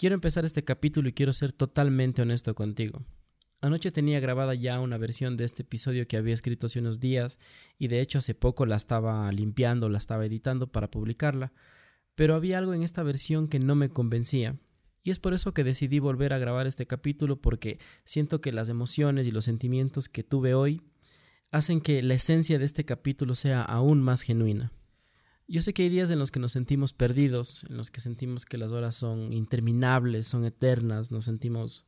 Quiero empezar este capítulo y quiero ser totalmente honesto contigo. Anoche tenía grabada ya una versión de este episodio que había escrito hace unos días y de hecho hace poco la estaba limpiando, la estaba editando para publicarla, pero había algo en esta versión que no me convencía. Y es por eso que decidí volver a grabar este capítulo porque siento que las emociones y los sentimientos que tuve hoy hacen que la esencia de este capítulo sea aún más genuina. Yo sé que hay días en los que nos sentimos perdidos, en los que sentimos que las horas son interminables, son eternas, nos sentimos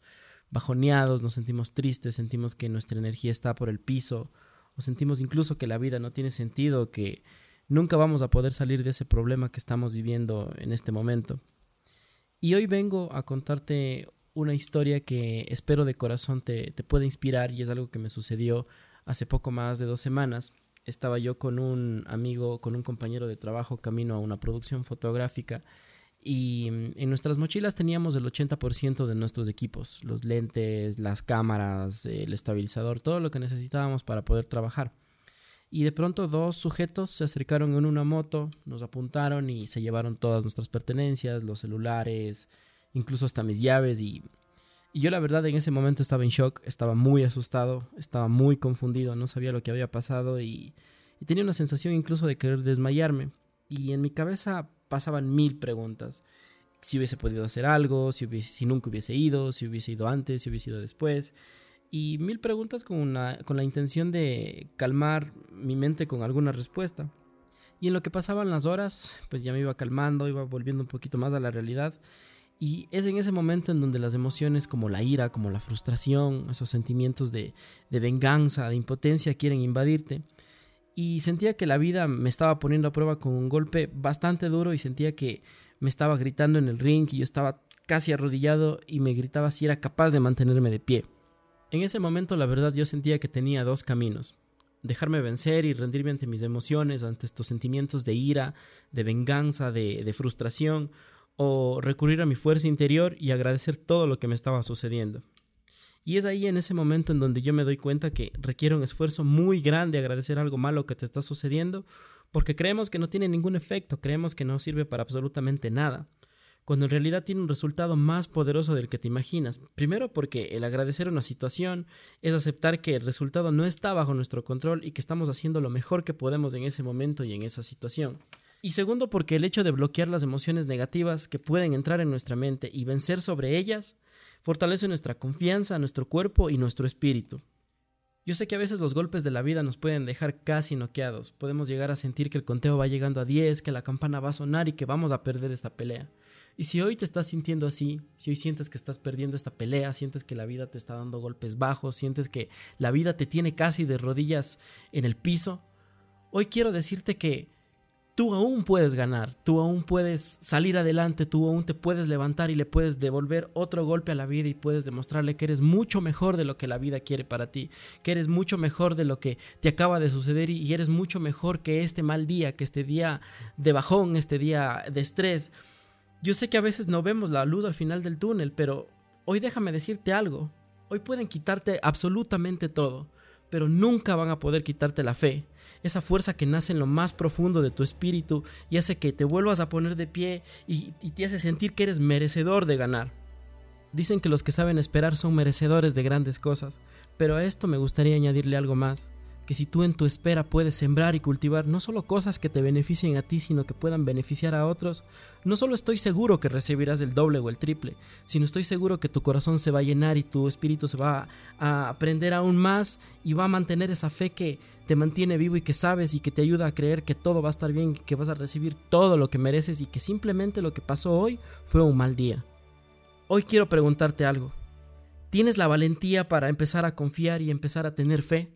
bajoneados, nos sentimos tristes, sentimos que nuestra energía está por el piso, o sentimos incluso que la vida no tiene sentido, que nunca vamos a poder salir de ese problema que estamos viviendo en este momento. Y hoy vengo a contarte una historia que espero de corazón te, te pueda inspirar y es algo que me sucedió hace poco más de dos semanas estaba yo con un amigo, con un compañero de trabajo camino a una producción fotográfica y mm, en nuestras mochilas teníamos el 80% de nuestros equipos, los lentes, las cámaras, el estabilizador, todo lo que necesitábamos para poder trabajar. Y de pronto dos sujetos se acercaron en una moto, nos apuntaron y se llevaron todas nuestras pertenencias, los celulares, incluso hasta mis llaves y y yo la verdad en ese momento estaba en shock, estaba muy asustado, estaba muy confundido, no sabía lo que había pasado y, tenía una sensación incluso de querer desmayarme. Y en mi cabeza pasaban mil preguntas. Si hubiese podido hacer algo, si, si nunca hubiese ido, si hubiese ido antes, si hubiese ido después. Y mil preguntas con, una, con la intención de calmar mi mente con alguna respuesta. Y en lo que pasaban las horas, pues ya me iba calmando, iba volviendo un poquito más a la realidad. Y es en ese momento en donde las emociones como la ira, como la frustración, esos sentimientos de, venganza, de impotencia quieren invadirte. Y sentía que la vida me estaba poniendo a prueba con un golpe bastante duro y sentía que me estaba gritando en el ring y yo estaba casi arrodillado y me gritaba si era capaz de mantenerme de pie. En ese momento la verdad yo sentía que tenía dos caminos. Dejarme vencer y rendirme ante mis emociones, ante estos sentimientos de ira, de venganza, de, de frustración, o recurrir a mi fuerza interior y agradecer todo lo que me estaba sucediendo. Y es ahí en ese momento en donde yo me doy cuenta que requiere un esfuerzo muy grande agradecer algo malo que te está sucediendo, porque creemos que no tiene ningún efecto, creemos que no sirve para absolutamente nada, cuando en realidad tiene un resultado más poderoso del que te imaginas. Primero porque el agradecer una situación es aceptar que el resultado no está bajo nuestro control y que estamos haciendo lo mejor que podemos en ese momento y en esa situación. Y segundo, porque el hecho de bloquear las emociones negativas que pueden entrar en nuestra mente y vencer sobre ellas fortalece nuestra confianza, nuestro cuerpo y nuestro espíritu. Yo sé que a veces los golpes de la vida nos pueden dejar casi noqueados. Podemos llegar a sentir que el conteo va llegando a 10, que la campana va a sonar y que vamos a perder esta pelea. Y si hoy te estás sintiendo así, si hoy sientes que estás perdiendo esta pelea, sientes que la vida te está dando golpes bajos, sientes que la vida te tiene casi de rodillas en el piso, hoy quiero decirte que tú aún puedes ganar, tú aún puedes salir adelante, tú aún te puedes levantar y le puedes devolver otro golpe a la vida y puedes demostrarle que eres mucho mejor de lo que la vida quiere para ti, que eres mucho mejor de lo que te acaba de suceder y eres mucho mejor que este mal día, que este día de bajón, este día de estrés. Yo sé que a veces no vemos la luz al final del túnel, pero hoy déjame decirte algo. Hoy pueden quitarte absolutamente todo, pero nunca van a poder quitarte la fe, esa fuerza que nace en lo más profundo de tu espíritu y hace que te vuelvas a poner de pie y, te hace sentir que eres merecedor de ganar. Dicen que los que saben esperar son merecedores de grandes cosas, pero a esto me gustaría añadirle algo más que si tú en tu espera puedes sembrar y cultivar no solo cosas que te beneficien a ti, sino que puedan beneficiar a otros, no solo estoy seguro que recibirás el doble o el triple, sino estoy seguro que tu corazón se va a llenar y tu espíritu se va a aprender aún más y va a mantener esa fe que te mantiene vivo y que sabes y que te ayuda a creer que todo va a estar bien, que vas a recibir todo lo que mereces y que simplemente lo que pasó hoy fue un mal día. Hoy quiero preguntarte algo. ¿Tienes la valentía para empezar a confiar y empezar a tener fe?